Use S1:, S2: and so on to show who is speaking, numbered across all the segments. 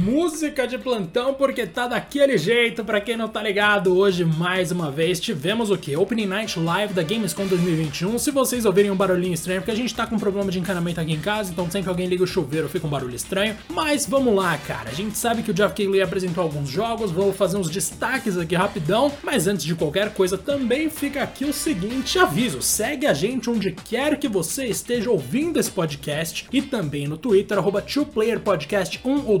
S1: música de plantão porque tá daquele jeito, pra quem não tá ligado, hoje mais uma vez tivemos o que? Opening Night Live da Gamescom 2021. Se vocês ouvirem um barulhinho estranho, porque a gente tá com um problema de encanamento aqui em casa, então sempre que alguém liga o chuveiro fica um barulho estranho. Mas vamos lá, cara. A gente sabe que o Jeff Keighley apresentou alguns jogos, vou fazer uns destaques aqui rapidão, mas antes de qualquer coisa também fica aqui o seguinte aviso: segue a gente onde quer que você esteja ouvindo esse podcast e também no Twitter, arroba 2playerpodcast1 ou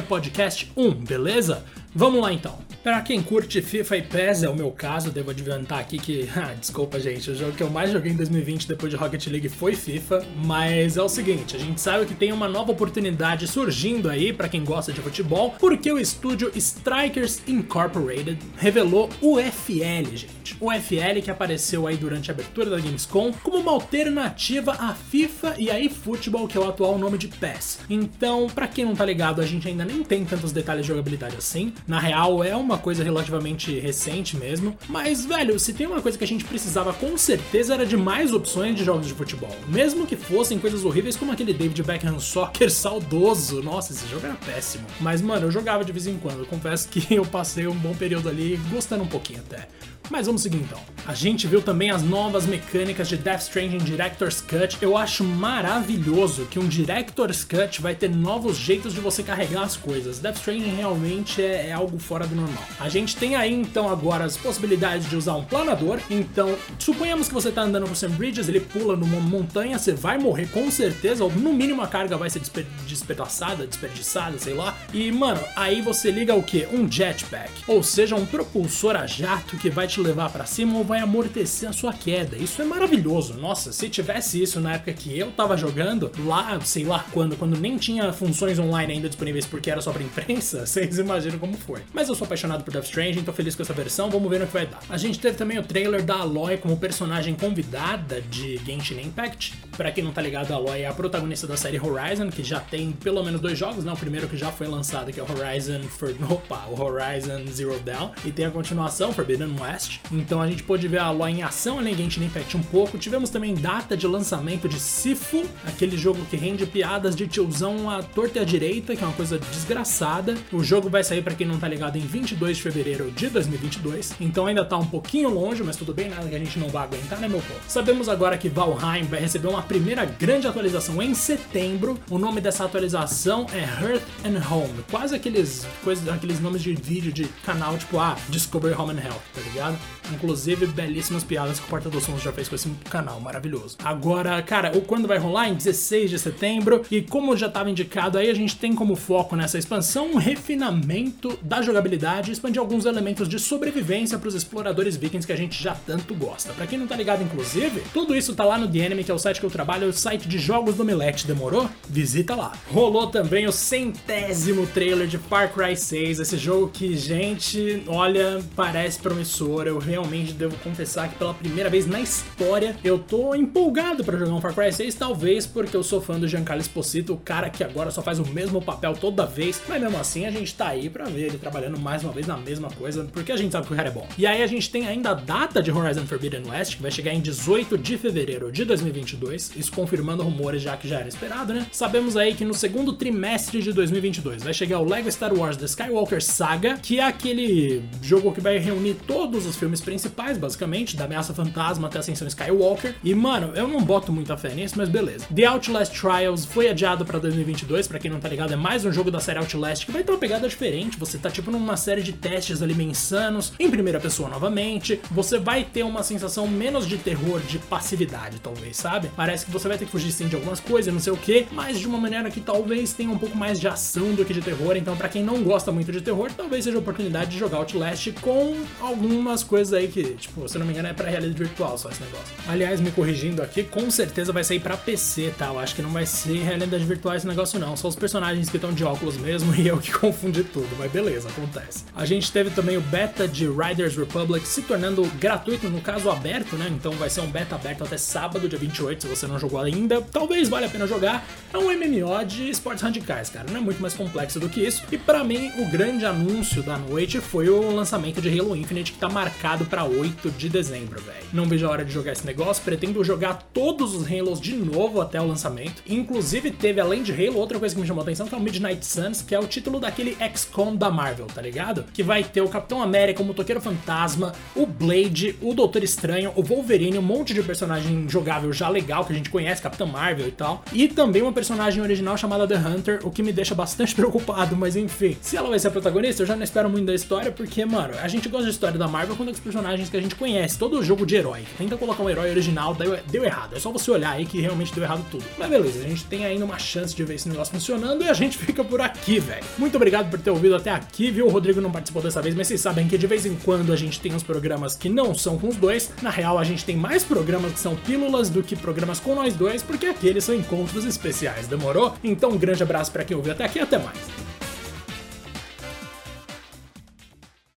S1: 2playerpodcast1, beleza? Vamos lá então. Para quem curte FIFA e PES, é o meu caso, devo adiantar aqui que, ah, desculpa gente, o jogo que eu mais joguei em 2020 depois de Rocket League foi FIFA, mas é o seguinte, a gente sabe que tem uma nova oportunidade surgindo aí para quem gosta de futebol, porque o estúdio Strikers Incorporated revelou o FL, gente. O FL que apareceu aí durante a abertura da Gamescom como uma alternativa à FIFA e a eFootball, que é o atual nome de PES. Então, para quem não tá ligado, a gente ainda nem tem tantos detalhes de jogabilidade assim. Na real, é uma coisa relativamente recente mesmo. Mas, velho, se tem uma coisa que a gente precisava com certeza era de mais opções de jogos de futebol. Mesmo que fossem coisas horríveis como aquele David Beckham Soccer saudoso. Nossa, esse jogo era péssimo. Mas, mano, eu jogava de vez em quando. Eu confesso que eu passei um bom período ali gostando um pouquinho até. Mas vamos seguir então. A gente viu também as novas mecânicas de Death Stranding Director's Cut. Eu acho maravilhoso que um Director's Cut vai ter novos jeitos de você carregar as coisas. Death Stranding realmente é, é algo fora do normal. A gente tem aí então agora as possibilidades de usar um planador. Então, suponhamos que você está andando por Sam Bridges, ele pula numa montanha, você vai morrer com certeza, ou no mínimo a carga vai ser desper despedaçada, desperdiçada, sei lá. E mano, aí você liga o que? Um jetpack, ou seja, um propulsor a jato que vai te levar para cima ou vai amortecer a sua queda. Isso é maravilhoso. Nossa, se tivesse isso na época que eu tava jogando, lá, sei lá quando, quando nem tinha funções online ainda disponíveis porque era só pra imprensa, vocês imaginam como foi. Mas eu sou apaixonado por Death Stranding, tô feliz com essa versão, vamos ver no que vai dar. A gente teve também o trailer da Aloy como personagem convidada de Genshin Impact. Para quem não tá ligado, a Aloy é a protagonista da série Horizon, que já tem pelo menos dois jogos, né? O primeiro que já foi lançado, que é o Horizon for... Opa, o Horizon Zero Dawn, e tem a continuação, Forbidden West, então a gente pôde ver a Aloy em ação, além de a gente nem Impact um pouco. Tivemos também data de lançamento de Sifu, aquele jogo que rende piadas de tiozão à torta e à direita, que é uma coisa desgraçada. O jogo vai sair, para quem não tá ligado, em 22 de fevereiro de 2022. Então ainda tá um pouquinho longe, mas tudo bem, nada que a gente não vai aguentar, né, meu povo? Sabemos agora que Valheim vai receber uma primeira grande atualização em setembro. O nome dessa atualização é Earth and Home. Quase aqueles, coisas, aqueles nomes de vídeo de canal, tipo, ah, Discover Home and Health, tá ligado? Inclusive, belíssimas piadas que o Porta dos Sons já fez com esse canal, maravilhoso. Agora, cara, o quando vai rolar? Em 16 de setembro. E como já estava indicado aí, a gente tem como foco nessa expansão um refinamento da jogabilidade e expandir alguns elementos de sobrevivência para os exploradores vikings que a gente já tanto gosta. Para quem não tá ligado, inclusive, tudo isso tá lá no The Enemy, que é o site que eu trabalho, é o site de jogos do Milete. Demorou? Visita lá. Rolou também o centésimo trailer de Far Cry 6, esse jogo que, gente, olha, parece promissor. Eu realmente devo confessar que pela primeira vez na história eu tô empolgado para jogar um Far Cry 6, talvez porque eu sou fã do Giancarlo Esposito, o cara que agora só faz o mesmo papel toda vez, mas mesmo assim a gente tá aí para ver ele trabalhando mais uma vez na mesma coisa, porque a gente sabe que o cara é bom. E aí a gente tem ainda a data de Horizon Forbidden West, que vai chegar em 18 de fevereiro de 2022, isso confirmando rumores já que já era esperado, né? Sabemos aí que no segundo trimestre de 2022 vai chegar o Lego Star Wars The Skywalker Saga, que é aquele jogo que vai reunir todos os filmes principais, basicamente, da ameaça fantasma até a ascensão Skywalker. E mano, eu não boto muita fé nisso, mas beleza. The Outlast Trials foi adiado para 2022, para quem não tá ligado, é mais um jogo da série Outlast que vai ter uma pegada diferente. Você tá tipo numa série de testes ali insanos, em primeira pessoa novamente. Você vai ter uma sensação menos de terror, de passividade, talvez, sabe? Parece que você vai ter que fugir sim de algumas coisas, não sei o que, mas de uma maneira que talvez tenha um pouco mais de ação do que de terror. Então, para quem não gosta muito de terror, talvez seja a oportunidade de jogar Outlast com algumas coisas aí que, tipo, se não me engano, é pra realidade virtual só esse negócio. Aliás, me corrigindo aqui, com certeza vai sair pra PC, tá? Eu acho que não vai ser realidade virtual esse negócio, não. Só os personagens que estão de óculos mesmo e eu que confundi tudo, mas beleza, acontece. A gente teve também o beta de Riders Republic se tornando gratuito, no caso aberto, né? Então vai ser um beta aberto até sábado, dia 28, se você não jogou ainda. Talvez valha a pena jogar. É um MMO de esportes radicais, cara. Não é muito mais complexo do que isso. E para mim, o grande anúncio da noite foi o lançamento de Halo Infinite, que tá marcado para 8 de dezembro, velho. Não vejo a hora de jogar esse negócio. Pretendo jogar todos os Halos de novo até o lançamento. Inclusive, teve, além de Halo, outra coisa que me chamou a atenção, que é o Midnight Suns, que é o título daquele XCOM da Marvel, tá ligado? Que vai ter o Capitão América, o Motoqueiro Fantasma, o Blade, o Doutor Estranho, o Wolverine, um monte de personagem jogável já legal que a gente conhece, Capitão Marvel e tal. E também uma personagem original chamada The Hunter, o que me deixa bastante preocupado, mas enfim. Se ela vai ser a protagonista, eu já não espero muito da história, porque, mano, a gente gosta de história da Marvel quando é os personagens que a gente conhece. Todo jogo de herói tenta colocar um herói original, deu, deu errado. É só você olhar aí que realmente deu errado tudo. Mas beleza, a gente tem ainda uma chance de ver esse negócio funcionando e a gente fica por aqui, velho. Muito obrigado por ter ouvido até aqui, viu? O Rodrigo participou dessa vez, mas vocês sabem que de vez em quando a gente tem uns programas que não são com os dois. Na real, a gente tem mais programas que são pílulas do que programas com nós dois, porque aqueles são encontros especiais, demorou? Então, um grande abraço para quem ouviu até aqui e até mais.